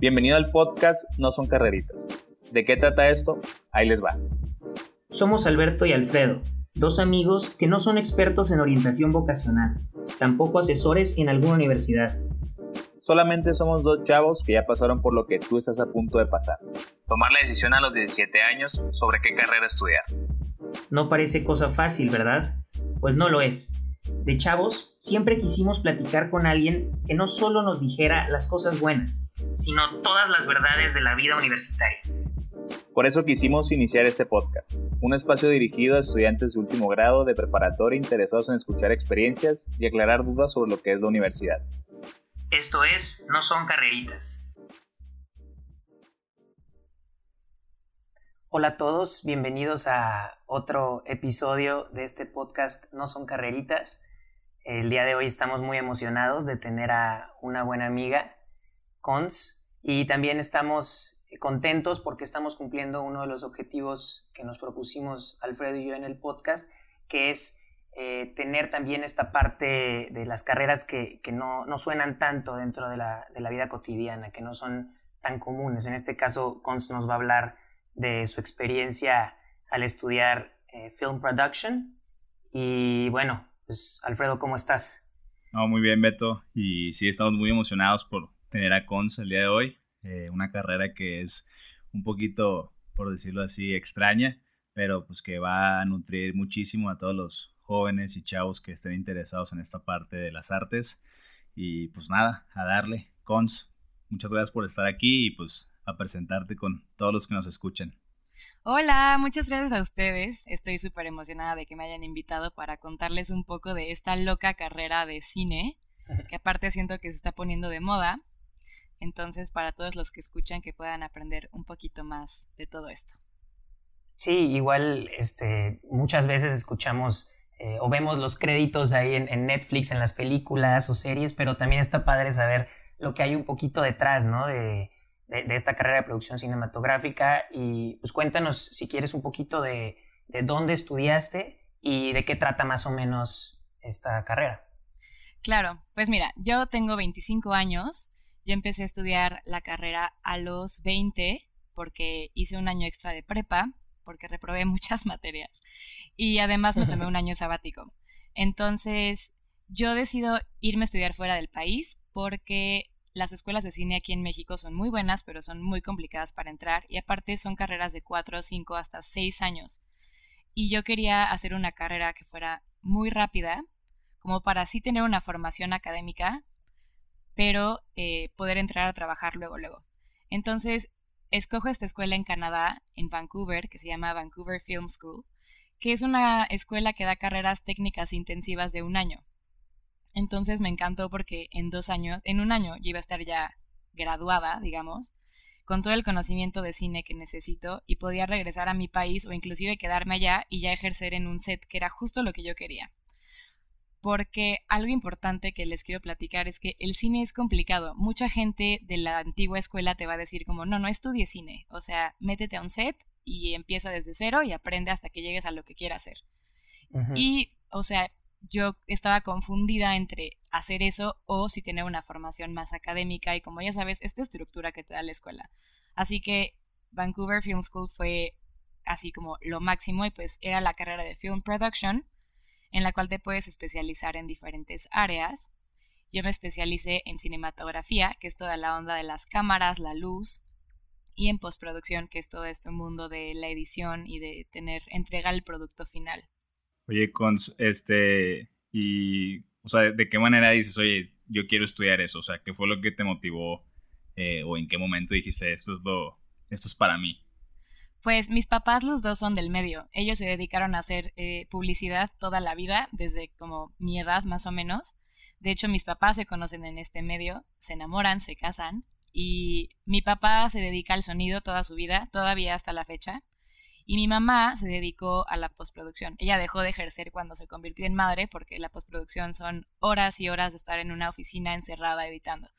Bienvenido al podcast No son carreritas. ¿De qué trata esto? Ahí les va. Somos Alberto y Alfredo, dos amigos que no son expertos en orientación vocacional, tampoco asesores en alguna universidad. Solamente somos dos chavos que ya pasaron por lo que tú estás a punto de pasar. Tomar la decisión a los 17 años sobre qué carrera estudiar. No parece cosa fácil, ¿verdad? Pues no lo es. De chavos, siempre quisimos platicar con alguien que no solo nos dijera las cosas buenas, sino todas las verdades de la vida universitaria. Por eso quisimos iniciar este podcast, un espacio dirigido a estudiantes de último grado de preparatoria interesados en escuchar experiencias y aclarar dudas sobre lo que es la universidad. Esto es No son carreritas. Hola a todos, bienvenidos a otro episodio de este podcast No son carreritas. El día de hoy estamos muy emocionados de tener a una buena amiga, Cons, y también estamos contentos porque estamos cumpliendo uno de los objetivos que nos propusimos Alfredo y yo en el podcast, que es eh, tener también esta parte de las carreras que, no, suenan tanto dentro de la, vida cotidiana, que no son tan comunes. En este caso, Cons nos va a hablar de su experiencia al estudiar eh, film production. Y bueno, pues Alfredo, ¿cómo estás? No, muy bien, Beto. Y sí, estamos muy emocionados por tener a Cons el día de hoy. Eh, una carrera que es un poquito, por decirlo así, extraña, pero pues que va a nutrir muchísimo a todos los jóvenes y chavos que estén interesados en esta parte de las artes. Y pues nada, a darle. Cons, muchas gracias por estar aquí y pues a presentarte con todos los que nos escuchan. Hola, muchas gracias a ustedes. Estoy súper emocionada de que me hayan invitado para contarles un poco de esta loca carrera de cine, que aparte siento que se está poniendo de moda. Entonces, para todos los que escuchan, que puedan aprender un poquito más de todo esto. Sí, igual este, muchas veces escuchamos eh, o vemos los créditos ahí en, Netflix, en las películas o series, pero también está padre saber lo que hay un poquito detrás, ¿no? De, de, esta carrera de producción cinematográfica y pues cuéntanos si quieres un poquito de, de dónde estudiaste y de qué trata más o menos esta carrera. Claro, pues mira, yo tengo 25 años, yo empecé a estudiar la carrera a los 20 porque hice un año extra de prepa, porque reprobé muchas materias y además me tomé un año sabático. Entonces, yo decido irme a estudiar fuera del país porque las escuelas de cine aquí en México son muy buenas, pero son muy complicadas para entrar y aparte son carreras de 4, 5 hasta 6 años. Y yo quería hacer una carrera que fuera muy rápida, como para así tener una formación académica, pero eh, poder entrar a trabajar luego, luego. Entonces, escojo esta escuela en Canadá, en Vancouver, que se llama Vancouver Film School, que es una escuela que da carreras técnicas intensivas de un año. Entonces me encantó porque en dos años, en un año yo iba a estar ya graduada, digamos, con todo el conocimiento de cine que necesito y podía regresar a mi país o inclusive quedarme allá y ya ejercer en un set que era justo lo que yo quería. Porque algo importante que les quiero platicar es que el cine es complicado. Mucha gente de la antigua escuela te va a decir como, no, no estudies cine. O sea, métete a un set y empieza desde cero y aprende hasta que llegues a lo que quieras hacer. Y, o sea, yo estaba confundida entre hacer eso o si tener una formación más académica y como ya sabes, esta estructura que te da la escuela. Así que Vancouver Film School fue así como lo máximo y pues era la carrera de Film Production en la cual te puedes especializar en diferentes áreas. Yo me especialicé en cinematografía, que es toda la onda de las cámaras, la luz, y en postproducción, que es todo este mundo de la edición y de tener, entregar el producto final. Oye, Cons, este, y, o sea, ¿de qué manera dices, oye, yo quiero estudiar eso? O sea, ¿qué fue lo que te motivó eh, o en qué momento dijiste, esto es lo, esto es para mí? Pues mis papás los dos son del medio. Ellos se dedicaron a hacer eh, publicidad toda la vida, desde como mi edad más o menos. De hecho, mis papás se conocen en este medio, se enamoran, se casan. Y mi papá se dedica al sonido toda su vida, todavía hasta la fecha. Y mi mamá se dedicó a la postproducción. Ella dejó de ejercer cuando se convirtió en madre porque la postproducción son horas y horas de estar en una oficina encerrada editando.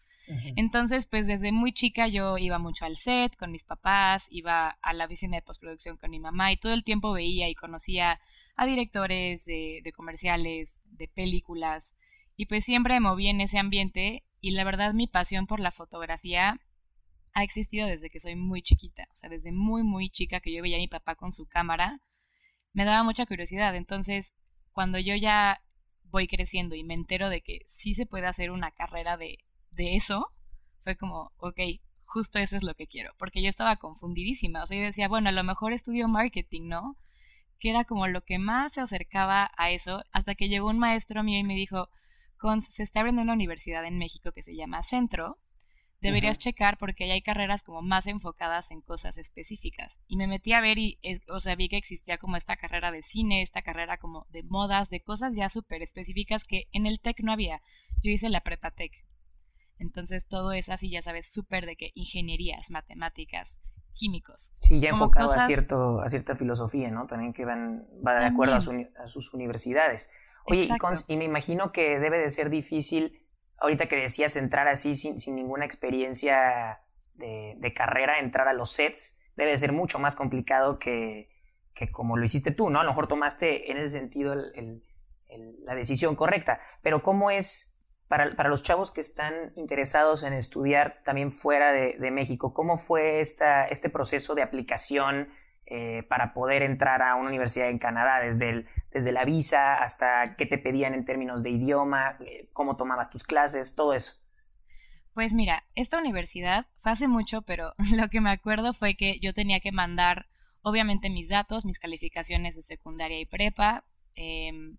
Entonces, pues desde muy chica yo iba mucho al set con mis papás, iba a la oficina de postproducción con mi mamá y todo el tiempo veía y conocía a directores de, de comerciales, de películas, y pues siempre me moví en ese ambiente y la verdad mi pasión por la fotografía ha existido desde que soy muy chiquita, o sea, desde muy, muy chica que yo veía a mi papá con su cámara, me daba mucha curiosidad. Entonces, cuando yo ya voy creciendo y me entero de que sí se puede hacer una carrera de, de eso, fue como, ok, justo eso es lo que quiero, porque yo estaba confundidísima, o sea, yo decía, bueno, a lo mejor estudio marketing, ¿no? Que era como lo que más se acercaba a eso, hasta que llegó un maestro mío y me dijo, se está abriendo una universidad en México que se llama Centro, deberías checar porque hay carreras como más enfocadas en cosas específicas. Y me metí a ver y, o sea, vi que existía como esta carrera de cine, esta carrera como de modas, de cosas ya súper específicas que en el TEC no había. Yo hice la prepa TEC. Entonces todo es así, ya sabes, súper de que ingenierías, matemáticas, químicos. Sí, ya enfocado a, cierto, a cierta filosofía, ¿no? También que van, va de acuerdo a, sus universidades. Oye, y, me imagino que debe de ser difícil, ahorita que decías entrar así sin, ninguna experiencia de, carrera, entrar a los sets, debe de ser mucho más complicado que, que, como lo hiciste tú, ¿no? A lo mejor tomaste en ese sentido la decisión correcta, pero ¿cómo es para, para, los chavos que están interesados en estudiar también fuera de, de México? ¿Cómo fue esta, este proceso de aplicación? Eh, para poder entrar a una universidad en Canadá, desde, desde la visa hasta qué te pedían en términos de idioma, eh, cómo tomabas tus clases, todo eso. Pues mira, esta universidad fue hace mucho, pero lo que me acuerdo fue que yo tenía que mandar, obviamente, mis datos, mis calificaciones de secundaria y prepa, em,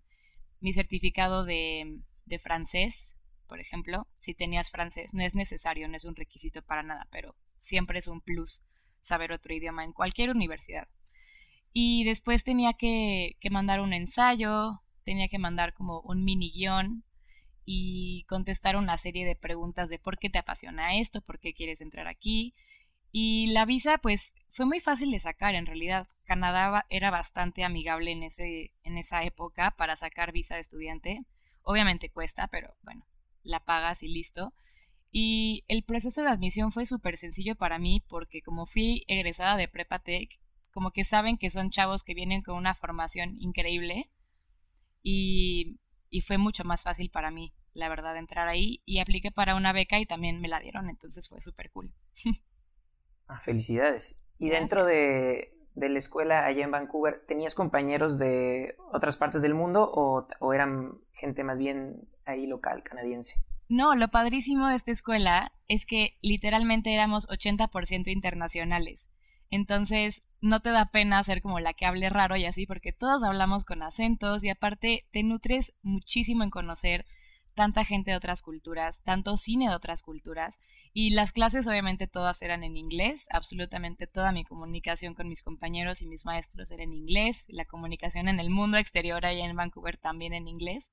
mi certificado de, de francés, por ejemplo, si tenías francés, no es necesario, no es un requisito para nada, pero siempre es un plus saber otro idioma en cualquier universidad. Y después tenía que, mandar un ensayo, tenía que mandar como un mini guion y contestar una serie de preguntas de por qué te apasiona esto, por qué quieres entrar aquí. Y la visa, pues, fue muy fácil de sacar en realidad. Canadá era bastante amigable en, ese, en esa época para sacar visa de estudiante. Obviamente cuesta, pero bueno, la pagas y listo. Y el proceso de admisión fue súper sencillo para mí porque como fui egresada de Prepa Tech, como que saben que son chavos que vienen con una formación increíble y, y fue mucho más fácil para mí, la verdad, entrar ahí y apliqué para una beca y también me la dieron, entonces fue súper cool. Ah, felicidades. ¿Y dentro de, de, la escuela allá en Vancouver, tenías compañeros de otras partes del mundo o, o eran gente más bien ahí local, canadiense? No, lo padrísimo de esta escuela es que literalmente éramos 80% internacionales. Entonces, no te da pena ser como la que hable raro y así, porque todos hablamos con acentos y aparte te nutres muchísimo en conocer tanta gente de otras culturas, tanto cine de otras culturas. Y las clases obviamente todas eran en inglés, absolutamente toda mi comunicación con mis compañeros y mis maestros era en inglés, la comunicación en el mundo exterior allá en Vancouver también en inglés.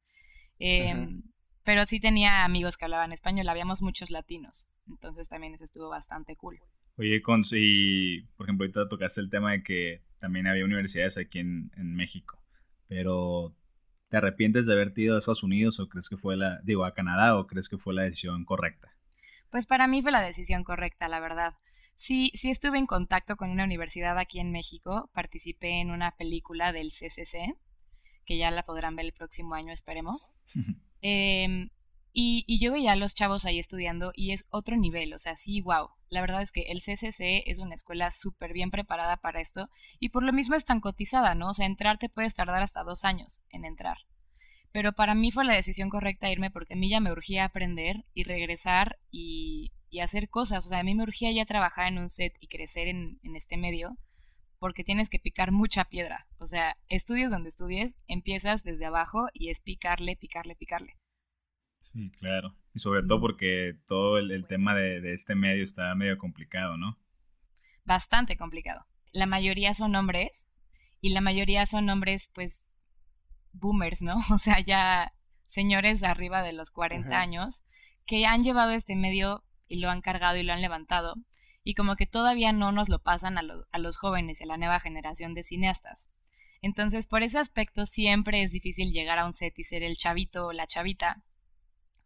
Pero sí tenía amigos que hablaban español, habíamos muchos latinos, entonces también eso estuvo bastante cool. Oye, Cons, y por ejemplo, ahorita tocaste el tema de que también había universidades aquí en, México, pero ¿te arrepientes de haberte ido a Estados Unidos o crees que fue la, digo, a Canadá o crees que fue la decisión correcta? Pues para mí fue la decisión correcta, la verdad. Sí, sí estuve en contacto con una universidad aquí en México, participé en una película del CCC, que ya la podrán ver el próximo año, esperemos. Em, y, yo veía a los chavos ahí estudiando y es otro nivel, o sea, sí, wow. La verdad es que el CCC es una escuela súper bien preparada para esto y por lo mismo es tan cotizada, ¿no? O sea, entrar te puedes tardar hasta dos años en entrar. Pero para mí fue la decisión correcta irme porque a mí ya me urgía aprender y regresar y, hacer cosas. O sea, a mí me urgía ya trabajar en un set y crecer en, en este medio porque tienes que picar mucha piedra. O sea, estudies donde estudies, empiezas desde abajo y es picarle, picarle, picarle. Sí, claro. Y sobre todo porque todo el, tema de, este medio está medio complicado, ¿no? Bastante complicado. La mayoría son hombres y la mayoría son hombres, pues, boomers, ¿no? O sea, ya señores arriba de los 40 años que han llevado este medio y lo han cargado y lo han levantado y como que todavía no nos lo pasan a, a los jóvenes y a la nueva generación de cineastas. Entonces, por ese aspecto siempre es difícil llegar a un set y ser el chavito o la chavita,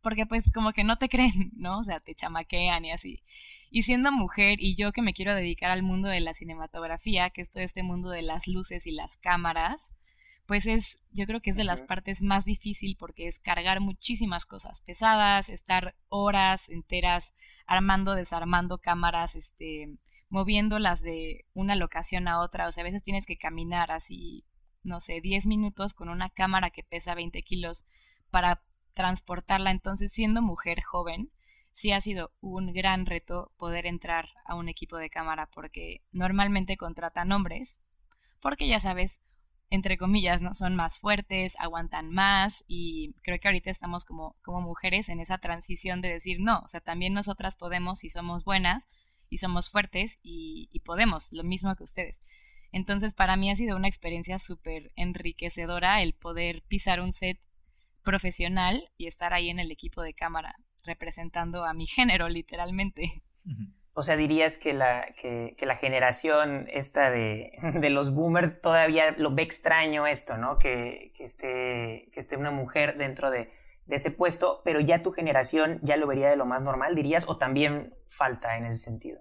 porque pues como que no te creen, ¿no? O sea, te chamaquean y así. Y siendo mujer y yo que me quiero dedicar al mundo de la cinematografía, que es todo este mundo de las luces y las cámaras, pues es, yo creo que es de las partes más difícil porque es cargar muchísimas cosas pesadas, estar horas enteras armando, desarmando cámaras, este, moviéndolas de una locación a otra, o sea, a veces tienes que caminar así, no sé, 10 minutos con una cámara que pesa 20 kilos para transportarla, entonces siendo mujer joven, sí ha sido un gran reto poder entrar a un equipo de cámara porque normalmente contratan hombres, porque ya sabes, entre comillas, ¿no? Son más fuertes, aguantan más y creo que ahorita estamos como, como mujeres en esa transición de decir, no, o sea, también nosotras podemos y somos buenas y somos fuertes y, y podemos, lo mismo que ustedes. Entonces, para mí ha sido una experiencia súper enriquecedora el poder pisar un set profesional y estar ahí en el equipo de cámara representando a mi género, literalmente. O sea, dirías que la, que, la generación esta de, de, los boomers todavía lo ve extraño esto, ¿no? Que, que, esté, que esté una mujer dentro de, de, ese puesto, pero ya tu generación ya lo vería de lo más normal, dirías, o también falta en ese sentido.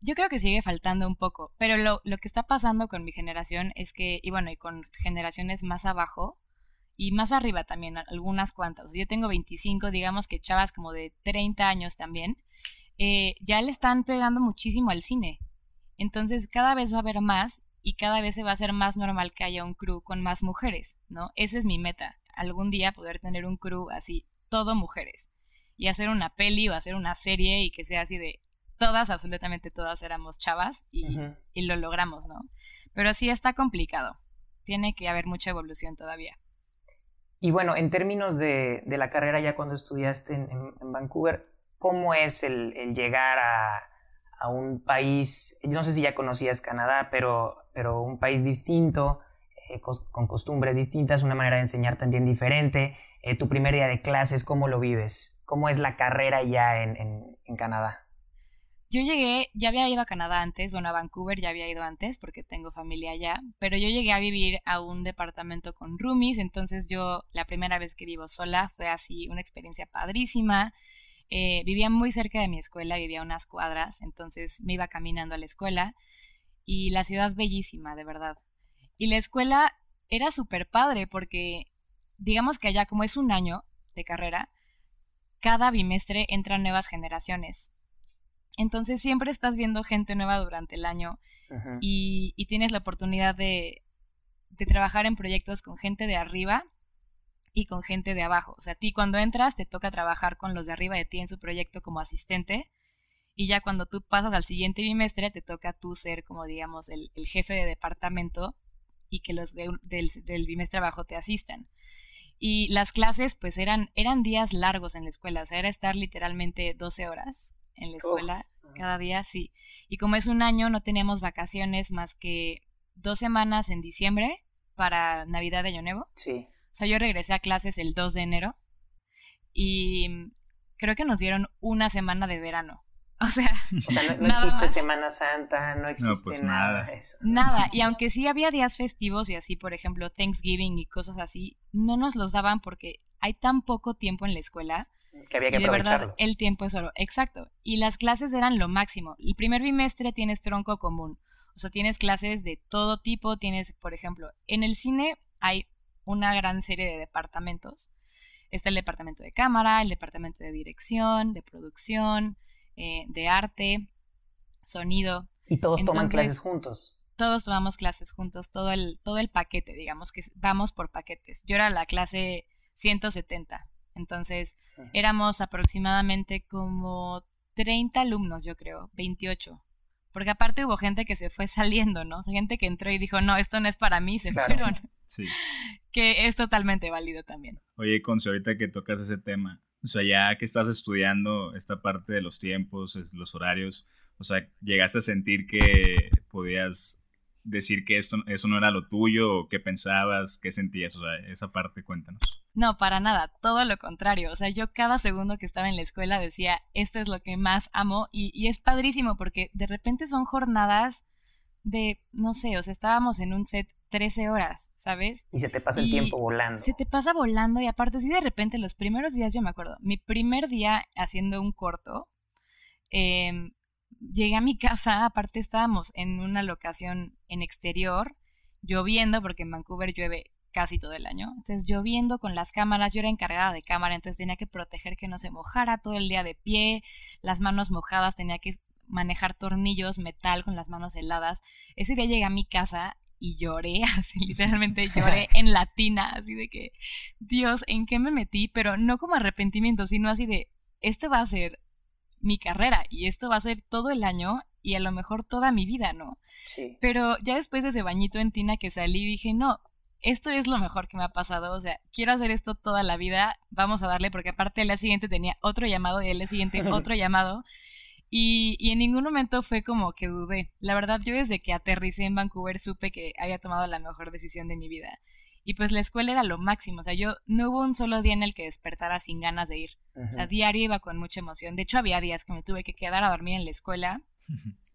Yo creo que sigue faltando un poco, pero lo, lo que está pasando con mi generación es que, y bueno, y con generaciones más abajo, y más arriba también, algunas cuantas. Yo tengo 25, digamos que chavas como de 30 años también, eh, ya le están pegando muchísimo al cine. Entonces cada vez va a haber más y cada vez se va a hacer más normal que haya un crew con más mujeres, ¿no? Esa es mi meta, algún día poder tener un crew así, todo mujeres. Y hacer una peli o hacer una serie y que sea así de todas, absolutamente todas éramos chavas y, y lo logramos, ¿no? Pero sí está complicado. Tiene que haber mucha evolución todavía. Y bueno, en términos de, de la carrera ya cuando estudiaste en, Vancouver, ¿cómo es el, llegar a, un país, no sé si ya conocías Canadá, pero, pero un país distinto, eh, con costumbres distintas, una manera de enseñar también diferente? Eh, tu primer día de clases, ¿cómo lo vives? ¿Cómo es la carrera ya en Canadá? Yo llegué, ya había ido a Canadá antes, bueno, a Vancouver ya había ido antes porque tengo familia allá, pero yo llegué a vivir a un departamento con roomies, entonces yo la primera vez que vivo sola fue así una experiencia padrísima. Eh, vivía muy cerca de mi escuela, vivía unas cuadras, entonces me iba caminando a la escuela y la ciudad bellísima, de verdad. Y la escuela era súper padre porque digamos que allá como es un año de carrera, cada bimestre entran nuevas generaciones. Entonces siempre estás viendo gente nueva durante el año y, tienes la oportunidad de, trabajar en proyectos con gente de arriba y con gente de abajo. O sea, a ti cuando entras te toca trabajar con los de arriba de ti en su proyecto como asistente y ya cuando tú pasas al siguiente bimestre te toca tú ser como digamos el, jefe de departamento y que los del, del, bimestre abajo te asistan. Y las clases pues eran, eran días largos en la escuela, o sea, era estar literalmente 12 horas en la escuela cada día, sí. Y como es un año, no teníamos vacaciones más que dos semanas en diciembre para Navidad de Año Nuevo. Sí. O sea, yo regresé a clases el 2 de enero y creo que nos dieron una semana de verano. O sea, o sea no, existe Semana Santa, no existe pues nada. Nada. Eso. nada. Y aunque sí había días festivos y así, por ejemplo, Thanksgiving y cosas así, no nos los daban porque hay tan poco tiempo en la escuela que había que y de verdad, el tiempo es oro. Exacto. Y las clases eran lo máximo. El primer bimestre tienes tronco común. O sea, tienes clases de todo tipo. Tienes, por ejemplo, en el cine hay una gran serie de departamentos. Está el departamento de cámara, el departamento de dirección, de producción, eh, de arte, sonido. Y todos toman clases juntos. Todos tomamos clases juntos, todo el, todo el paquete, digamos que vamos por paquetes. Yo era la clase 170 entonces, éramos aproximadamente como 30 alumnos, yo creo, 28. Porque aparte hubo gente que se fue saliendo, ¿no? O sea, gente que entró y dijo, no, esto no es para mí, se fueron. Sí. Que es totalmente válido también. Oye, Conce, ahorita que tocas ese tema, o sea, ya que estás estudiando esta parte de los tiempos, los horarios, o sea, llegaste a sentir que podías decir que esto, eso no era lo tuyo, o qué pensabas, qué sentías, o sea, esa parte cuéntanos. No, para nada, todo lo contrario. O sea, yo cada segundo que estaba en la escuela decía, esto es lo que más amo y, y es padrísimo porque de repente son jornadas de, no sé, o sea, estábamos en un set 13 horas, ¿sabes? Y se te pasa el tiempo volando. Se te pasa volando y aparte, sí, de repente los primeros días, yo me acuerdo, mi primer día haciendo un corto, eh, llegué a mi casa, aparte estábamos en una locación en exterior, lloviendo, porque en Vancouver llueve casi todo el año. Entonces lloviendo con las cámaras, yo era encargada de cámara, entonces tenía que proteger que no se mojara todo el día de pie, las manos mojadas, tenía que manejar tornillos, metal con las manos heladas. Ese día llegué a mi casa y lloré, así literalmente lloré en latina, así de que, Dios, ¿en qué me metí? Pero no como arrepentimiento, sino así de, esto va a ser mi carrera y esto va a ser todo el año y a lo mejor toda mi vida, ¿no? Sí. Pero ya después de ese bañito en tina que salí, dije, no, esto es lo mejor que me ha pasado, o sea, quiero hacer esto toda la vida, vamos a darle, porque aparte el día siguiente tenía otro llamado y el día siguiente otro llamado. Y, y, en ningún momento fue como que dudé. La verdad, yo desde que aterricé en Vancouver supe que había tomado la mejor decisión de mi vida. Y pues la escuela era lo máximo. O sea, yo no hubo un solo día en el que despertara sin ganas de ir. O sea, diario iba con mucha emoción. De hecho, había días que me tuve que quedar a dormir en la escuela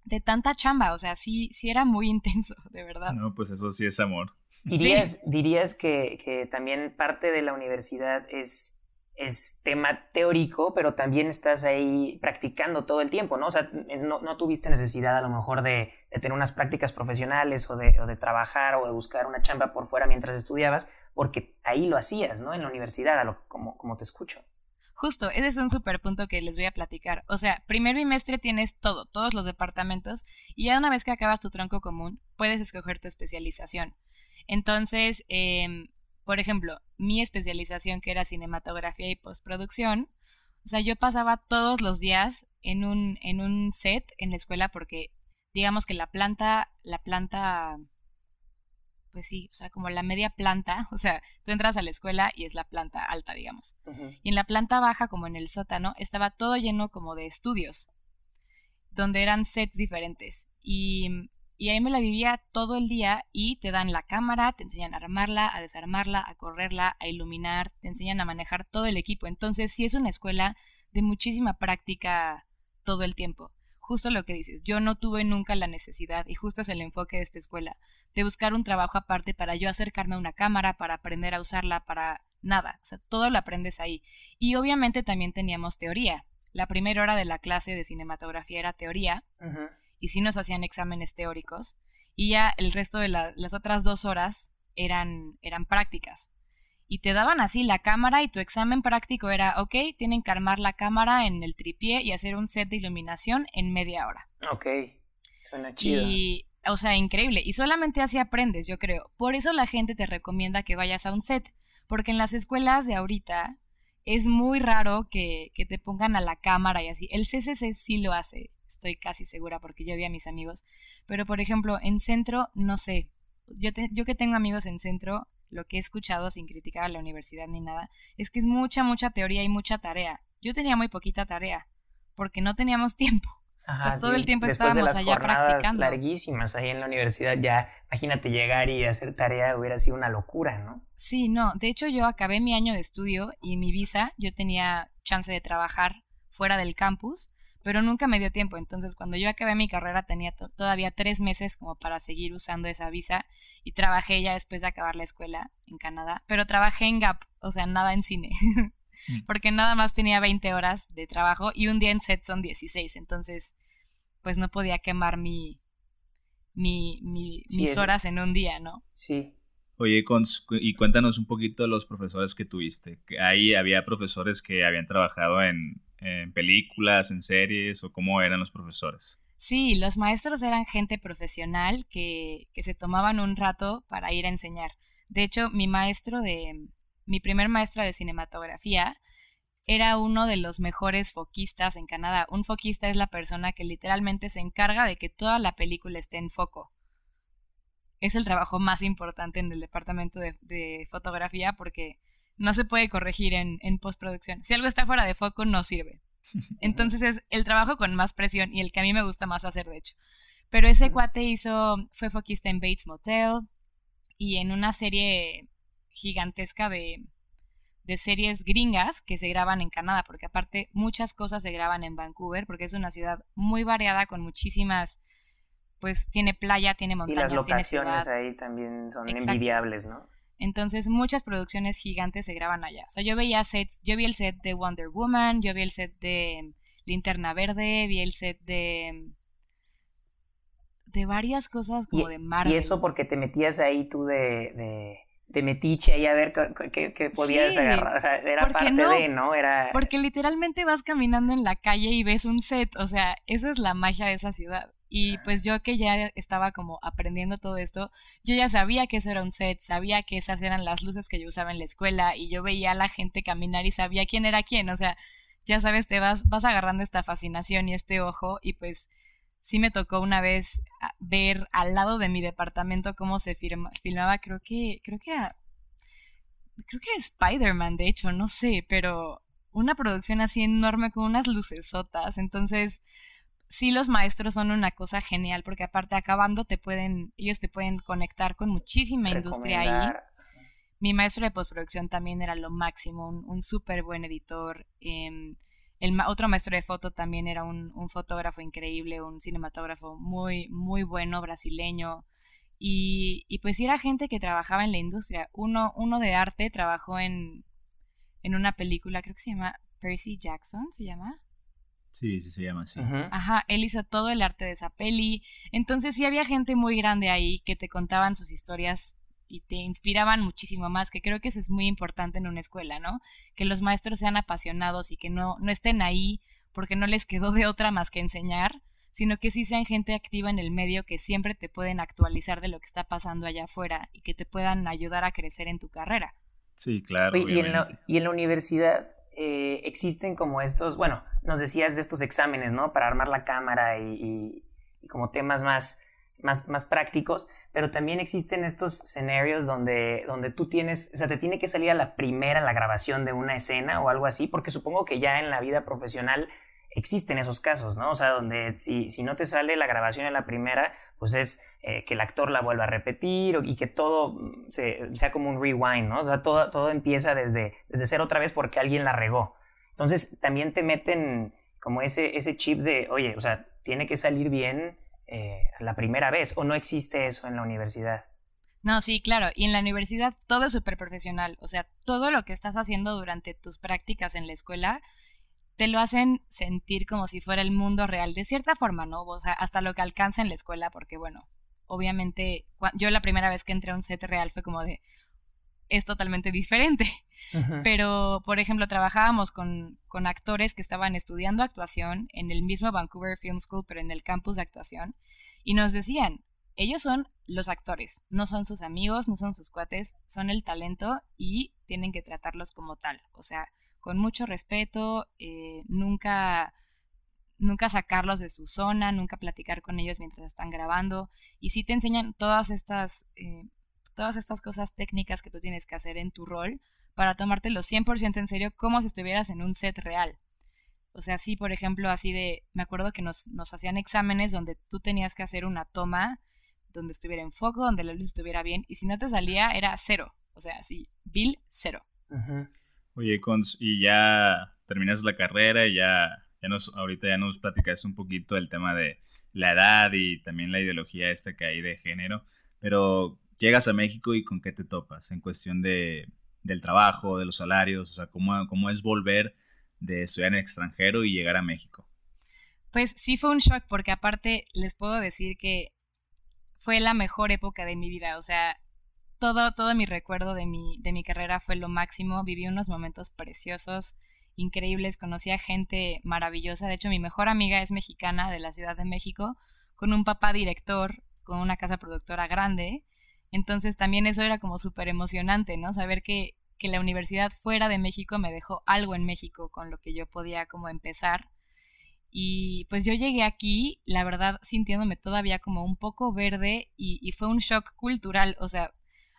de tanta chamba. O sea, sí, sí era muy intenso, de verdad. No, pues eso sí es amor. ¿Dirías, dirías que, que también parte de la universidad es es tema teórico, pero también estás ahí practicando todo el tiempo, ¿no? O sea, no, no tuviste necesidad a lo mejor de, tener unas prácticas profesionales o de, o de, trabajar o de buscar una chamba por fuera mientras estudiabas, porque ahí lo hacías, ¿no? En la universidad, a lo, como, como te escucho. Justo, ese es un super punto que les voy a platicar. O sea, primer bimestre tienes todo, todos los departamentos, y ya una vez que acabas tu tronco común, puedes escoger tu especialización. Entonces, eh, por ejemplo, mi especialización que era cinematografía y postproducción, o sea, yo pasaba todos los días en un, en un set en la escuela porque digamos que la planta, la planta, pues sí, o sea, como la media planta, o sea, tú entras a la escuela y es la planta alta, digamos. Y en la planta baja, como en el sótano, estaba todo lleno como de estudios, donde eran sets diferentes. Y y ahí me la vivía todo el día y te dan la cámara, te enseñan a armarla, a desarmarla, a correrla, a iluminar, te enseñan a manejar todo el equipo. Entonces sí es una escuela de muchísima práctica todo el tiempo. Justo lo que dices, yo no tuve nunca la necesidad, y justo es el enfoque de esta escuela, de buscar un trabajo aparte para yo acercarme a una cámara, para aprender a usarla, para nada. O sea, todo lo aprendes ahí. Y obviamente también teníamos teoría. La primera hora de la clase de cinematografía era teoría y sí nos hacían exámenes teóricos y ya el resto de las otras dos horas eran, eran prácticas. Y te daban así la cámara y tu examen práctico era, ok, tienen que armar la cámara en el tripié y hacer un set de iluminación en media hora. Ok, suena chido. Y, o sea, increíble. Y solamente así aprendes, yo creo. Por eso la gente te recomienda que vayas a un set. Porque en las escuelas de ahorita es muy raro que, que te pongan a la cámara y así. El CCC sí lo hace estoy casi segura porque yo vi a mis amigos. Pero, por ejemplo, en centro, no sé. Yo, yo que tengo amigos en centro, lo que he escuchado sin criticar a la universidad ni nada, es que es mucha, mucha teoría y mucha tarea. Yo tenía muy poquita tarea, porque no teníamos tiempo. o sea, todo el tiempo Después estábamos de las allá practicando. larguísimas ahí en la universidad, ya imagínate llegar y hacer tarea hubiera sido una locura, ¿no? Sí, no. De hecho, yo acabé mi año de estudio y mi visa, yo tenía chance de trabajar fuera del campus pero nunca me dio tiempo. Entonces, cuando yo acabé mi carrera, tenía todavía tres meses como para seguir usando esa visa y trabajé ya después de acabar la escuela en Canadá, pero trabajé en Gap, o sea, nada en cine, mm. porque nada más tenía 20 horas de trabajo y un día en set son 16, entonces, pues no podía quemar mi, mi, mis horas en un día, ¿no? Sí. Oye, y cuéntanos un poquito de los profesores que tuviste. Que ahí había profesores que habían trabajado en, en películas, en series o cómo eran los profesores? Sí, los maestros eran gente profesional que, que se tomaban un rato para ir a enseñar. De hecho, mi maestro de, mi primer maestro de cinematografía era uno de los mejores foquistas en Canadá. Un foquista es la persona que literalmente se encarga de que toda la película esté en foco. Es el trabajo más importante en el departamento de, de fotografía porque no se puede corregir en, postproducción. Si algo está fuera de foco, no sirve. Entonces es el trabajo con más presión y el que a mí me gusta más hacer, de hecho. Pero ese cuate hizo, fue foquista en Bates Motel y en una serie gigantesca de, de series gringas que se graban en Canadá, porque aparte muchas cosas se graban en Vancouver, porque es una ciudad muy variada con muchísimas, pues tiene playa, tiene montañas, sí, las locaciones ahí también son envidiables, ¿no? Entonces muchas producciones gigantes se graban allá. O sea, yo veía sets, yo vi el set de Wonder Woman, yo vi el set de Linterna Verde, vi el set de de varias cosas como de Marvel. Y eso porque te metías ahí tú de, de metiche ahí a ver qué, podías agarrar. O sea, era parte de, ¿no? Era... Porque literalmente vas caminando en la calle y ves un set. O sea, esa es la magia de esa ciudad. Y pues yo que ya estaba como aprendiendo todo esto, yo ya sabía que eso era un set, sabía que esas eran las luces que yo usaba en la escuela y yo veía a la gente caminar y sabía quién era quién. O sea, ya sabes, te vas, vas agarrando esta fascinación y este ojo y pues sí me tocó una vez ah, ver al lado de mi departamento cómo se filmaba, creo que, creo que era, creo que era Spider-Man, de hecho, no sé, pero una producción así enorme con unas lucesotas, entonces sí los maestros son una cosa genial porque aparte acabando te pueden, ellos te pueden conectar con muchísima industria ahí. Mi maestro de postproducción también era lo máximo, un, un súper buen editor. Eh, el otro maestro de foto también era un, fotógrafo increíble, un cinematógrafo muy, muy bueno, brasileño. Y, y, pues era gente que trabajaba en la industria. Uno, uno de arte trabajó en, en una película, creo que se llama Percy Jackson, ¿se llama? Sí, sí se llama así. Ajá, él hizo todo el arte de esa peli. Entonces sí había gente muy grande ahí que te contaban sus historias y te inspiraban muchísimo más, que creo que eso es muy importante en una escuela, ¿no? Que los maestros sean apasionados y que no, no estén ahí porque no les quedó de otra más que enseñar, sino que sí sean gente activa en el medio que siempre te pueden actualizar de lo que está pasando allá afuera y que te puedan ayudar a crecer en tu carrera. Sí, claro. y, en la, y, en la, universidad eh, existen como estos, bueno, nos decías de estos exámenes, ¿no? Para armar la cámara y, y como temas más, más, más prácticos, pero también existen estos escenarios donde, donde tú tienes, o sea, te tiene que salir a la primera la grabación de una escena o algo así, porque supongo que ya en la vida profesional existen esos casos, ¿no? O sea, donde si, si no te sale la grabación en la primera, pues es eh, que el actor la vuelva a repetir y que todo sea como un rewind, ¿no? O sea, todo, todo empieza desde, desde otra vez porque alguien la regó. Entonces, también te meten como ese, ese chip de, oye, o sea, tiene que salir bien eh, la primera vez o no existe eso en la universidad. No, sí, claro. Y en la universidad todo es súper profesional. O sea, todo lo que estás haciendo durante tus prácticas en la escuela te lo hacen sentir como si fuera el mundo real, de cierta forma, ¿no? O sea, hasta lo que alcanza en la escuela, porque bueno, obviamente yo la primera vez que entré a un set real fue como de, es totalmente diferente. Pero, por ejemplo, trabajábamos con, con, actores que estaban estudiando actuación en el mismo Vancouver Film School, pero en el campus de actuación, y nos decían, ellos son los actores, no son sus amigos, no son sus cuates, son el talento y tienen que tratarlos como tal. O sea, con mucho respeto, eh, nunca nunca sacarlos de su zona, nunca platicar con ellos mientras están grabando. Y sí te enseñan todas estas eh, todas estas cosas técnicas que tú tienes que hacer en tu rol para tomártelo 100% en serio como si estuvieras en un set real. O sea, sí, por ejemplo, así de, me acuerdo que nos, nos hacían exámenes donde tú tenías que hacer una toma donde estuviera en foco, donde la luz estuviera bien, y si no te salía era cero. O sea, sí, Bill cero. Oye, y ya terminas la carrera y ya, ya nos, ahorita ya nos platicaste un poquito del tema de la edad y también la ideología esta que hay de género, pero llegas a México y con qué te topas en cuestión de, del trabajo, de los salarios, o sea, cómo, cómo es volver de estudiar en extranjero y llegar a México. Pues sí fue un shock porque aparte les puedo decir que fue la mejor época de mi vida, o sea, todo, todo mi recuerdo de mi, de mi carrera fue lo máximo, viví unos momentos preciosos, increíbles, conocí a gente maravillosa, de hecho mi mejor amiga es mexicana de la Ciudad de México, con un papá director, con una casa productora grande, entonces también eso era como súper emocionante, ¿no? Saber que, que la universidad fuera de México me dejó algo en México con lo que yo podía como empezar. Y pues yo llegué aquí, la verdad, sintiéndome todavía como un poco verde y, y, fue un shock cultural, o sea,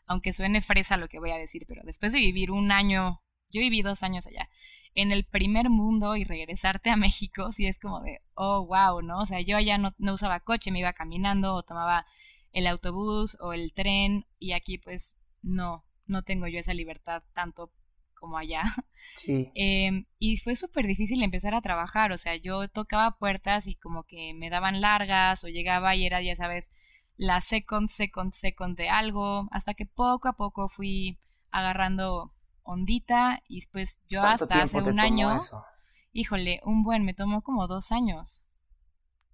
aunque suene fresa lo que voy a decir, pero después de vivir un año, yo viví dos años allá, en el primer mundo y regresarte a México, sí es como de, oh, wow, ¿no? O sea, yo allá no, no usaba coche, me iba caminando o tomaba el autobús o el tren y aquí pues no, no tengo yo esa libertad tanto como allá. Sí. Em, y fue súper difícil empezar a trabajar, o sea, yo tocaba puertas y como que me daban largas o llegaba y era, ya sabes, la second, second, second de algo, hasta que poco a poco fui agarrando ondita y después yo hasta hace un año, híjole, un buen, me tomó como dos años,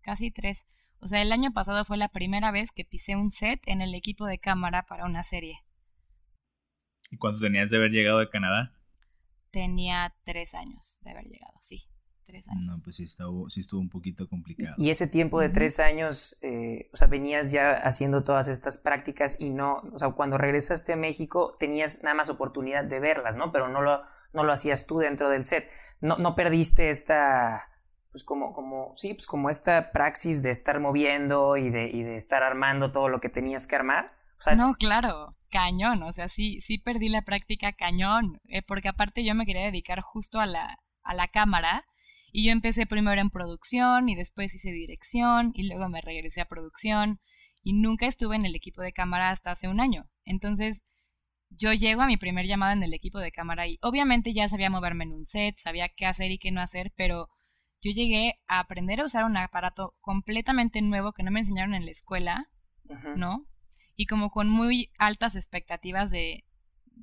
casi tres. O sea, el año pasado fue la primera vez que pisé un set en el equipo de cámara para una serie. ¿Y cuánto tenías de haber llegado de Canadá? Tenía tres años de haber llegado, sí. Tres años. No, pues sí estuvo, sí estuvo un poquito complicado. Y ese tiempo de tres años, eh, o sea, venías ya haciendo todas estas prácticas y no, o sea, cuando regresaste a México tenías nada más oportunidad de verlas, ¿no? Pero no lo, no lo hacías tú dentro del set. No, no perdiste esta, pues como, como, sí, pues como esta praxis de estar moviendo y de, y de estar armando todo lo que tenías que armar. O sea, no, claro, cañón, o sea, sí, sí perdí la práctica cañón, eh, porque aparte yo me quería dedicar justo a la, a la cámara y yo empecé primero en producción y después hice dirección y luego me regresé a producción y nunca estuve en el equipo de cámara hasta hace un año. Entonces, yo llego a mi primer llamada en el equipo de cámara y obviamente ya sabía moverme en un set, sabía qué hacer y qué no hacer, pero yo llegué a aprender a usar un aparato completamente nuevo que no me enseñaron en la escuela, ¿no? Y como con muy altas expectativas de,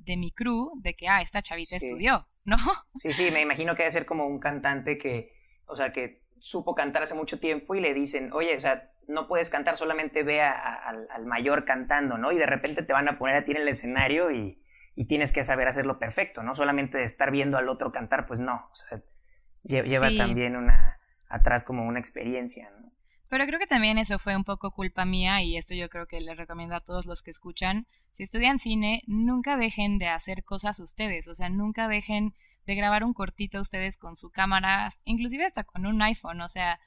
de mi crew, de que, ah, esta chavita estudió, ¿no? Sí, sí, me imagino que debe ser como un cantante que, o sea, que supo cantar hace mucho tiempo y le dicen, oye, o sea, no puedes cantar, solamente ve al mayor cantando, ¿no? Y de repente te van a poner a ti en el escenario y, y, tienes que saber hacerlo perfecto, ¿no? Solamente de estar viendo al otro cantar, pues no, o sea, lleva también una, atrás como una experiencia, ¿no? Pero creo que también eso fue un poco culpa mía y esto yo creo que les recomiendo a todos los que escuchan. Si estudian cine, nunca dejen de hacer cosas ustedes, o sea, nunca dejen de grabar un cortito ustedes con su cámara, inclusive hasta con un iPhone, o sea,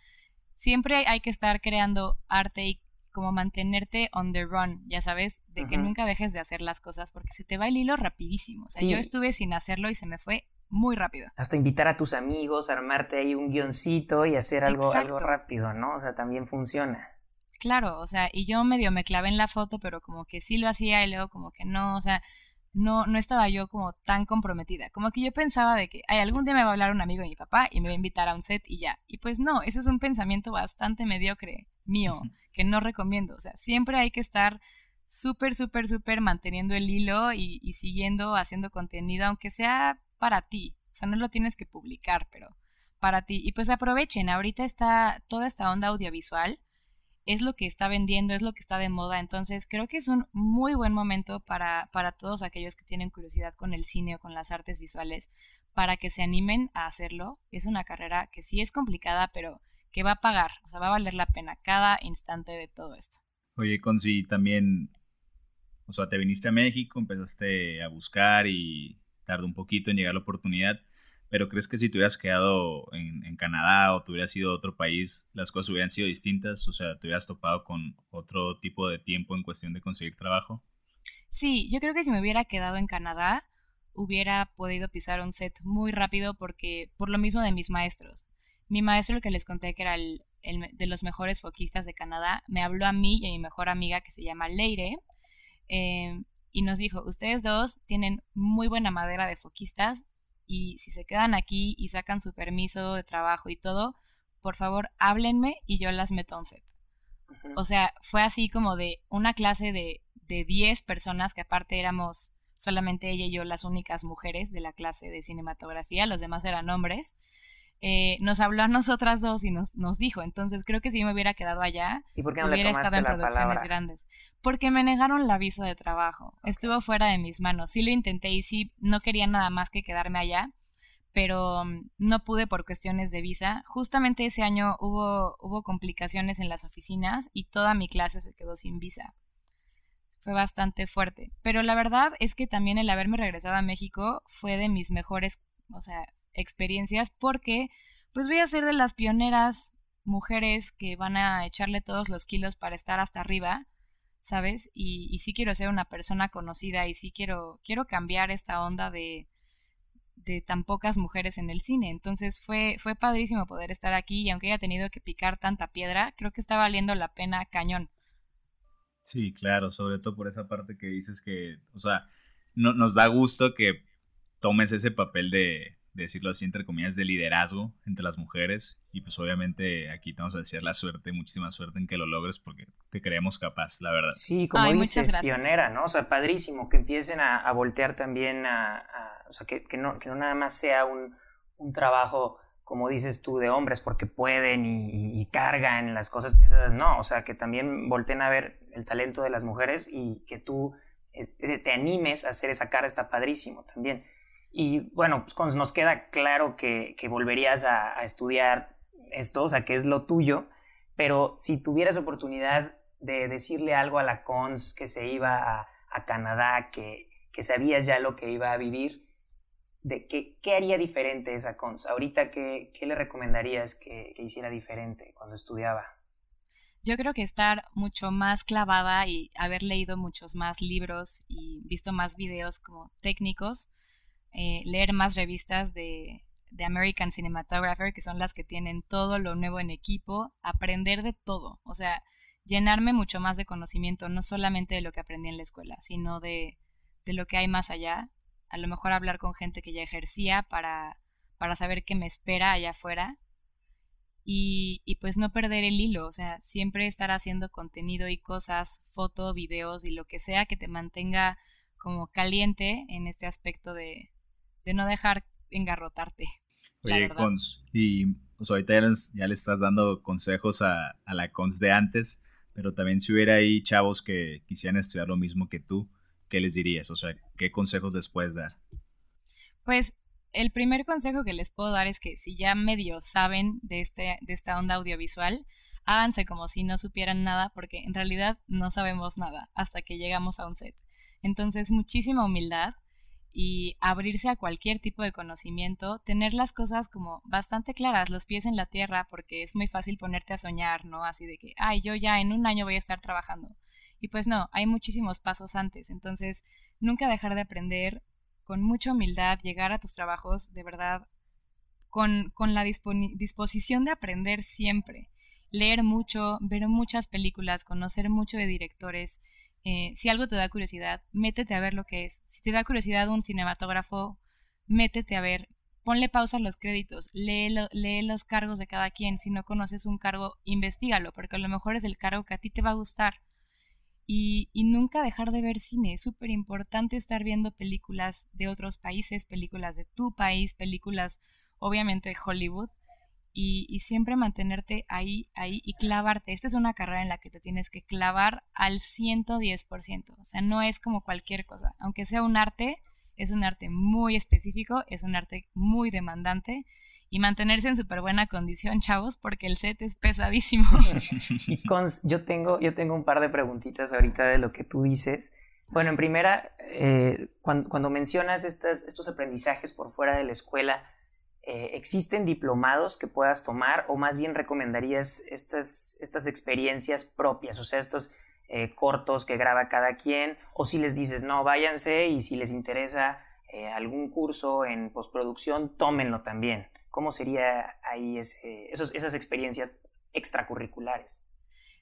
siempre hay que estar creando arte y como mantenerte on the run, ya sabes, de que nunca dejes de hacer las cosas porque se te va el hilo rapidísimo. O sea, yo estuve sin hacerlo y se me fue muy rápido. Hasta invitar a tus amigos, armarte ahí un guioncito y hacer algo, algo rápido, ¿no? O sea, también funciona. Claro, o sea, y yo medio me clavé en la foto, pero como que sí lo hacía y luego como que no, o sea, no, no estaba yo como tan comprometida. Como que yo pensaba de que, ay, algún día me va a hablar un amigo de mi papá y me va a invitar a un set y ya. Y pues no, eso es un pensamiento bastante mediocre mío, que no recomiendo. O sea, siempre hay que estar súper, súper, súper manteniendo el hilo y, y siguiendo haciendo contenido, aunque sea para ti. O sea, no lo tienes que publicar, pero para ti. Y pues aprovechen, ahorita está toda esta onda audiovisual, es lo que está vendiendo, es lo que está de moda, entonces creo que es un muy buen momento para, para todos aquellos que tienen curiosidad con el cine o con las artes visuales, para que se animen a hacerlo. Es una carrera que sí es complicada, pero que va a pagar, o sea, va a valer la pena cada instante de todo esto. Oye, Conci, también, o sea, te viniste a México, empezaste a buscar y tardó un poquito en llegar la oportunidad, pero ¿crees que si te hubieras quedado en, Canadá o te hubieras ido a otro país, las cosas hubieran sido distintas? O sea, ¿te hubieras topado con otro tipo de tiempo en cuestión de conseguir trabajo? Sí, yo creo que si me hubiera quedado en Canadá, hubiera podido pisar un set muy rápido porque por lo mismo de mis maestros. Mi maestro, el que les conté que era el, el de los mejores foquistas de Canadá, me habló a mí y a mi mejor amiga que se llama Leire. Eh, y nos dijo, ustedes dos tienen muy buena madera de foquistas y si se quedan aquí y sacan su permiso de trabajo y todo, por favor háblenme y yo las meto en set. O sea, fue así como de una clase de, de 10 personas que aparte éramos solamente ella y yo las únicas mujeres de la clase de cinematografía, los demás eran hombres. Eh, nos habló a nosotras dos y nos, nos dijo. Entonces creo que si me hubiera quedado allá, ¿Y por qué no hubiera estado en producciones grandes. Porque me negaron la visa de trabajo. Estuvo fuera de mis manos. Sí lo intenté y sí no quería nada más que quedarme allá, pero mm, no pude por cuestiones de visa. Justamente ese año hubo, hubo complicaciones en las oficinas y toda mi clase se quedó sin visa. Fue bastante fuerte. Pero la verdad es que también el haberme regresado a México fue de mis mejores, o sea, experiencias porque pues voy a ser de las pioneras mujeres que van a echarle todos los kilos para estar hasta arriba, ¿sabes? Y, sí quiero ser una persona conocida y sí quiero, quiero cambiar esta onda de, de tan pocas mujeres en el cine. Entonces fue, fue padrísimo poder estar aquí y aunque haya tenido que picar tanta piedra, creo que está valiendo la pena cañón. Sí, claro, sobre todo por esa parte que dices que, o sea, no, nos da gusto que tomes ese papel de, decirlo así, entre comillas, de liderazgo entre las mujeres. Y pues obviamente aquí te vamos a decir la suerte, muchísima suerte en que lo logres porque te creemos capaz, la verdad. Sí, como dices, pionera, ¿no? O sea, padrísimo que empiecen a, voltear también a, o sea, que, que, no, que no nada más sea un, un, trabajo, como dices tú, de hombres porque pueden y, y, cargan las cosas pesadas, no, o sea, que también volteen a ver el talento de las mujeres y que tú eh, te, animes a hacer esa cara está padrísimo también. Y bueno, pues nos queda claro que, volverías a, estudiar esto, o sea, que es lo tuyo, pero si tuvieras oportunidad de decirle algo a la Cons que se iba a, Canadá, que, que, sabías ya lo que iba a vivir, de qué, qué haría diferente esa Cons. Ahorita, ¿qué, qué le recomendarías que, que hiciera diferente cuando estudiaba? Yo creo que estar mucho más clavada y haber leído muchos más libros y visto más videos como técnicos, eh, leer más revistas de, de American Cinematographer, que son las que tienen todo lo nuevo en equipo, aprender de todo, o sea, llenarme mucho más de conocimiento, no solamente de lo que aprendí en la escuela, sino de, de lo que hay más allá, a lo mejor hablar con gente que ya ejercía para, para saber qué me espera allá afuera. Y, y, pues no perder el hilo, o sea, siempre estar haciendo contenido y cosas, fotos, videos y lo que sea que te mantenga como caliente en este aspecto de, de no dejar engarrotarte. Oye, Cons, y pues ahorita ya, le estás dando consejos a, a, la Cons de antes, pero también si hubiera ahí chavos que quisieran estudiar lo mismo que tú, ¿qué les dirías? O sea, ¿qué consejos les puedes dar? Pues el primer consejo que les puedo dar es que si ya medio saben de, este, de esta onda audiovisual, háganse como si no supieran nada, porque en realidad no sabemos nada hasta que llegamos a un set. Entonces, muchísima humildad y abrirse a cualquier tipo de conocimiento, tener las cosas como bastante claras, los pies en la tierra, porque es muy fácil ponerte a soñar, ¿no? Así de que, ay, yo ya en un año voy a estar trabajando. Y pues no, hay muchísimos pasos antes, entonces nunca dejar de aprender, con mucha humildad, llegar a tus trabajos de verdad con, con la disposición de aprender siempre, leer mucho, ver muchas películas, conocer mucho de directores. Eh, si algo te da curiosidad, métete a ver lo que es. Si te da curiosidad un cinematógrafo, métete a ver. Ponle pausa a los créditos, lee, lee los cargos de cada quien. Si no conoces un cargo, investigalo, porque a lo mejor es el cargo que a ti te va a gustar y, nunca dejar de ver cine. Es súper importante estar viendo películas de otros países, películas de tu país, películas obviamente de Hollywood. Y, siempre mantenerte ahí, ahí y clavarte. Esta es una carrera en la que te tienes que clavar al 110%. O sea, no es como cualquier cosa. Aunque sea un arte, es un arte muy específico, es un arte muy demandante y mantenerse en súper buena condición, chavos, porque el set es pesadísimo. y Cons, yo tengo, yo tengo un par de preguntitas ahorita de lo que tú dices. Bueno, en primera, eh, cuando, mencionas estas, estos aprendizajes por fuera de la escuela, eh, ¿existen diplomados que puedas tomar o más bien recomendarías estas, estas experiencias propias, o sea, estos eh, cortos que graba cada quien, o si les dices, no, váyanse y si les interesa algún curso en postproducción, tómenlo también. ¿Cómo sería ahí esas experiencias extracurriculares?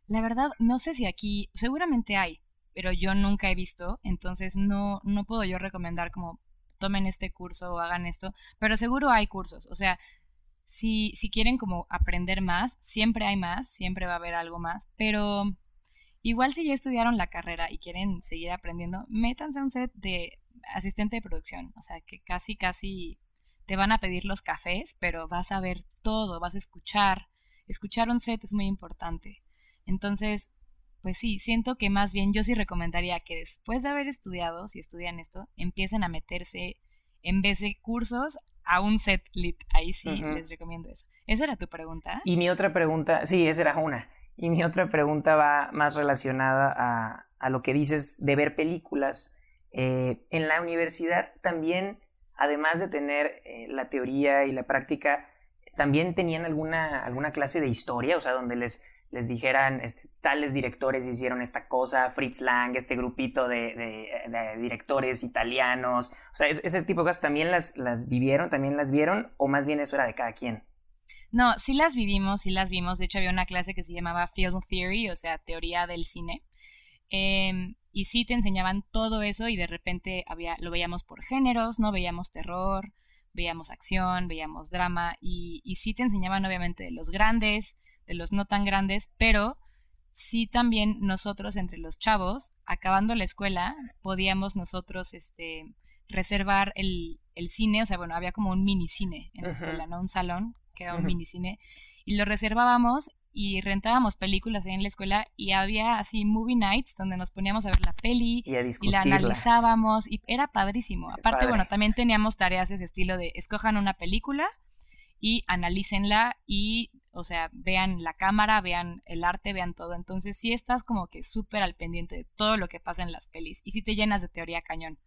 La verdad, no sé si aquí, seguramente hay, pero yo nunca he visto, entonces no, no puedo yo recomendar como tomen este curso o hagan esto, pero seguro hay cursos, o sea, si, si quieren como aprender más, siempre hay más, siempre va a haber algo más, pero igual si ya estudiaron la carrera y quieren seguir aprendiendo, métanse a un set de asistente de producción, o sea, que casi, casi te van a pedir los cafés, pero vas a ver todo, vas a escuchar. Escuchar un set es muy importante. Entonces, pues sí, siento que más bien yo sí recomendaría que después de haber estudiado, si estudian esto, empiecen a meterse en vez de cursos a un set lit. Ahí sí les recomiendo eso. ¿Esa era tu pregunta? Y mi otra pregunta, sí, esa era una. Y mi otra pregunta va más relacionada a, a lo que dices de ver películas. Eh, en la universidad también además de tener eh, la teoría y la práctica, también tenían alguna, alguna clase de historia, o sea, donde les, les dijeran, este, tales directores hicieron esta cosa, Fritz Lang, este grupito de, directores italianos, o sea, ese tipo de cosas también las, vivieron, también las vieron, o más bien eso era de cada quien. No, sí las vivimos, sí las vimos. De hecho, había una clase que se llamaba Film Theory, o sea, teoría del cine. Em, y sí te enseñaban todo eso y de repente había, lo veíamos por géneros, ¿no? Veíamos terror, veíamos acción, veíamos drama y, y sí te enseñaban obviamente de los grandes, de los no tan grandes, pero sí también nosotros entre los chavos, acabando la escuela, podíamos nosotros este, reservar el, el cine, o sea, bueno, había como un mini cine en la escuela, ¿no? Un salón que era un mini cine, y lo reservábamos y rentábamos películas ahí en la escuela y había así movie nights donde nos poníamos a ver la peli y, la analizábamos y era padrísimo. Aparte, bueno, también teníamos tareas de ese estilo de escojan una película y analícenla y, o sea, vean la cámara, vean el arte, vean todo. Entonces sí estás como que súper al pendiente de todo lo que pasa en las pelis y sí te llenas de teoría cañón.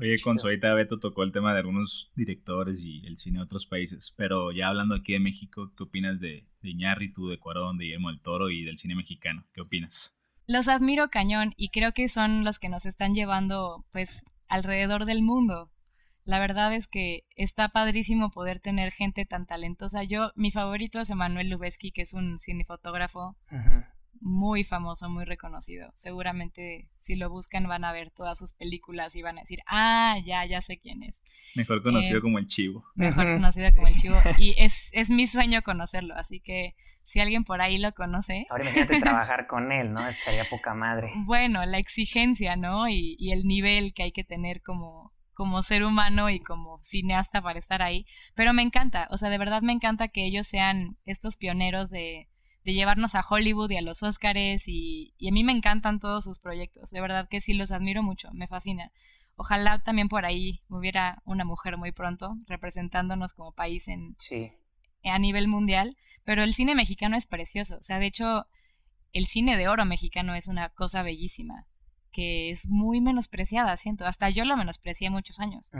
Oye, con ahorita Beto tocó el tema de algunos directores y el cine de otros países, pero ya hablando aquí de México, ¿qué opinas de, de Iñárritu, de Cuarón, de Guillermo del Toro y del cine mexicano? ¿Qué opinas? Los admiro cañón y creo que son los que nos están llevando pues alrededor del mundo. La verdad es que está padrísimo poder tener gente tan talentosa. Yo, mi favorito es Emanuel Lubezki, que es un cinefotógrafo muy famoso, muy reconocido. Seguramente si lo buscan van a ver todas sus películas y van a decir, ah, ya, ya sé quién es. Mejor conocido eh, como el Chivo. Mejor conocido como el Chivo. Y es, es mi sueño conocerlo, así que si alguien por ahí lo conoce. Ahora imagínate trabajar con él, ¿no? Estaría poca madre. Bueno, la exigencia, ¿no? Y, y el nivel que hay que tener como, como ser humano y como cineasta para estar ahí. Pero me encanta, o sea, de verdad me encanta que ellos sean estos pioneros de de llevarnos a Hollywood y a los Oscars y, a mí me encantan todos sus proyectos, de verdad que sí los admiro mucho, me fascina. Ojalá también por ahí hubiera una mujer muy pronto representándonos como país en a nivel mundial, pero el cine mexicano es precioso, o sea, de hecho el cine de oro mexicano es una cosa bellísima que es muy menospreciada, siento, hasta yo lo menosprecié muchos años.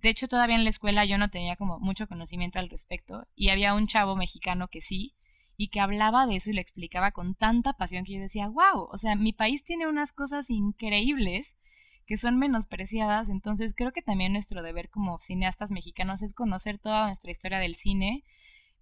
De hecho, todavía en la escuela yo no tenía como mucho conocimiento al respecto y había un chavo mexicano que sí, y que hablaba de eso y lo explicaba con tanta pasión que yo decía, wow, o sea, mi país tiene unas cosas increíbles que son menospreciadas, entonces creo que también nuestro deber como cineastas mexicanos es conocer toda nuestra historia del cine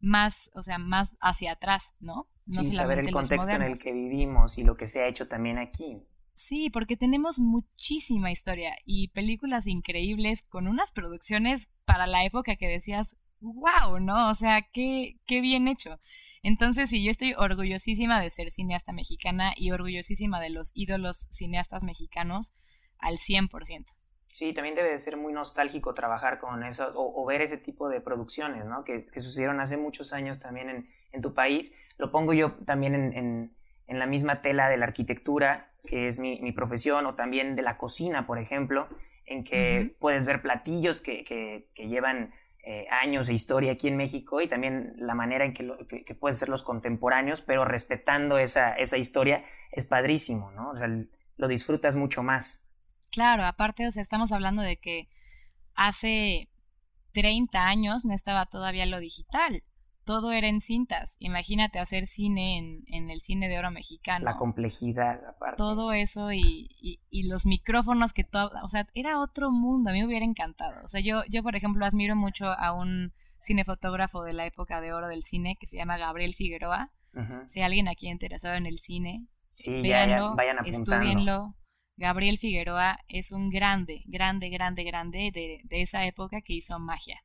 más, o sea, más hacia atrás, ¿no? no sí, saber el contexto en el que vivimos y lo que se ha hecho también aquí. Sí, porque tenemos muchísima historia y películas increíbles con unas producciones para la época que decías, wow, ¿no? O sea, qué, qué bien hecho. Entonces, sí, yo estoy orgullosísima de ser cineasta mexicana y orgullosísima de los ídolos cineastas mexicanos al 100%. Sí, también debe de ser muy nostálgico trabajar con eso o, ver ese tipo de producciones, ¿no? Que, que sucedieron hace muchos años también en, en, tu país. Lo pongo yo también en, en, en la misma tela de la arquitectura, que es mi, mi, profesión, o también de la cocina, por ejemplo, en que puedes ver platillos que, que, que llevan eh, años de historia aquí en México y también la manera en que, pueden ser los contemporáneos, pero respetando esa, esa historia es padrísimo, ¿no? O sea, lo disfrutas mucho más. Claro, aparte, o sea, estamos hablando de que hace 30 años no estaba todavía lo digital todo era en cintas. Imagínate hacer cine en, el cine de oro mexicano. La complejidad, aparte. Todo eso y, los micrófonos que todo, o sea, era otro mundo, a mí me hubiera encantado. O sea, yo, yo por ejemplo, admiro mucho a un cinefotógrafo de la época de oro del cine que se llama Gabriel Figueroa. Si alguien aquí interesado en el cine, sí, véanlo, vayan estudienlo. Gabriel Figueroa es un grande, grande, grande, grande de, de esa época que hizo magia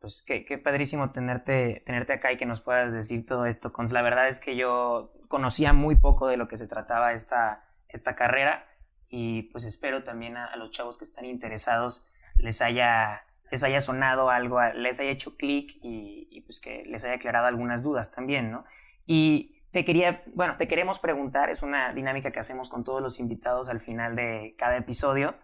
pues qué, qué, padrísimo tenerte, tenerte acá y que nos puedas decir todo esto. Cons, la verdad es que yo conocía muy poco de lo que se trataba esta, esta carrera y pues espero también a, los chavos que están interesados les haya, les haya sonado algo, les haya hecho clic y, y, pues que les haya aclarado algunas dudas también, ¿no? Y te quería, bueno, te queremos preguntar, es una dinámica que hacemos con todos los invitados al final de cada episodio,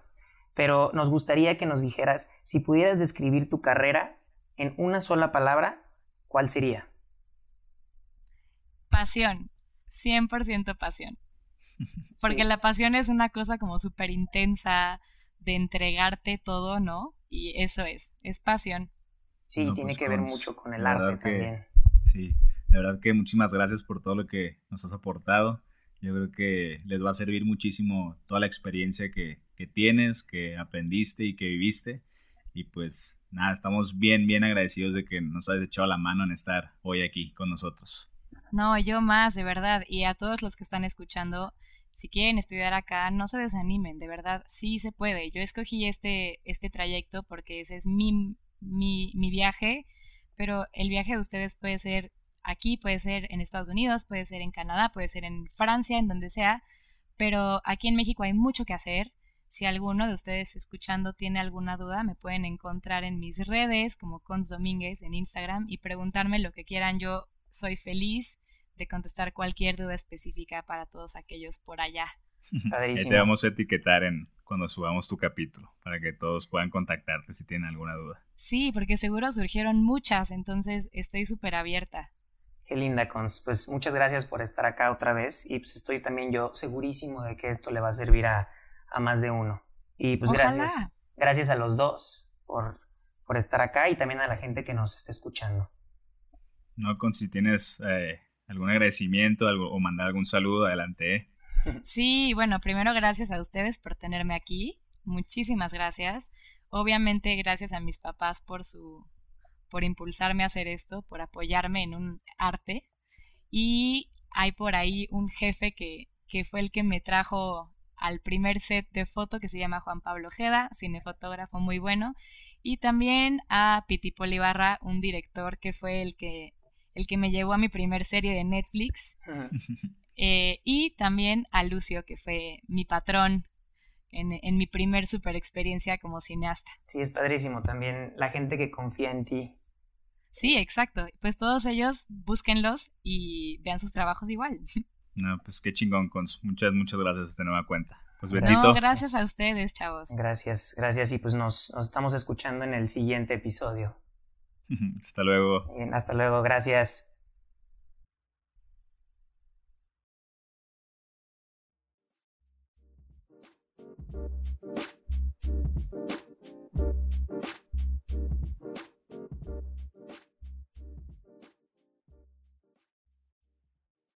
pero nos gustaría que nos dijeras si pudieras describir tu carrera en una sola palabra, ¿cuál sería? Pasión, 100% pasión. Porque la pasión es una cosa como súper intensa de entregarte todo, ¿no? Y eso es, es pasión. Sí, tiene pues que ver mucho con el arte también. Sí, de verdad que muchísimas gracias por todo lo que nos has aportado. Yo creo que les va a servir muchísimo toda la experiencia que, que tienes, que aprendiste y que viviste. Y pues nada, estamos bien, bien agradecidos de que nos hayas echado la mano en estar hoy aquí con nosotros. No, yo más, de verdad. Y a todos los que están escuchando, si quieren estudiar acá, no se desanimen, de verdad, sí se puede. Yo escogí este, este trayecto porque ese es mi, mi, mi viaje, pero el viaje de ustedes puede ser aquí, puede ser en Estados Unidos, puede ser en Canadá, puede ser en Francia, en donde sea, pero aquí en México hay mucho que hacer si alguno de ustedes escuchando tiene alguna duda, me pueden encontrar en mis redes como Cons Domínguez en Instagram y preguntarme lo que quieran. Yo soy feliz este, contestar cualquier duda específica para todos aquellos por allá. Ahí te vamos a etiquetar en cuando subamos tu capítulo para que todos puedan contactarte si tienen alguna duda. Sí, porque seguro surgieron muchas, entonces estoy súper abierta. Qué linda, Cons. Pues muchas gracias por estar acá otra vez y pues estoy también yo segurísimo de que esto le va a servir a, a más de uno. Y pues gracias, gracias a los dos por, por estar acá y también a la gente que nos está escuchando. No, Cons, si tienes eh, algún agradecimiento algo, o mandar algún saludo, adelante. ¿eh? Sí, bueno, primero gracias a ustedes por tenerme aquí. Muchísimas gracias. Obviamente gracias a mis papás por su por impulsarme a hacer esto, por apoyarme en un arte. Y hay por ahí un jefe que, que fue el que me trajo al primer set de foto que se llama Juan Pablo Jeda, cinefotógrafo muy bueno, y también a Piti Polibarra, un director que fue el que, el que me llevó a mi primer serie de Netflix. Eh, y también a Lucio, que fue mi patrón en, en, mi primer super experiencia como cineasta. Sí, es padrísimo también la gente que confía en ti. Sí, exacto. Pues todos ellos búsquenlos y vean sus trabajos igual. No, pues qué chingón, Cons. Muchas, muchas gracias de nueva cuenta. Pues bendito. gracias a ustedes, chavos. Gracias, gracias. Y pues nos, nos estamos escuchando en el siguiente episodio. hasta luego. Bien, hasta luego, gracias.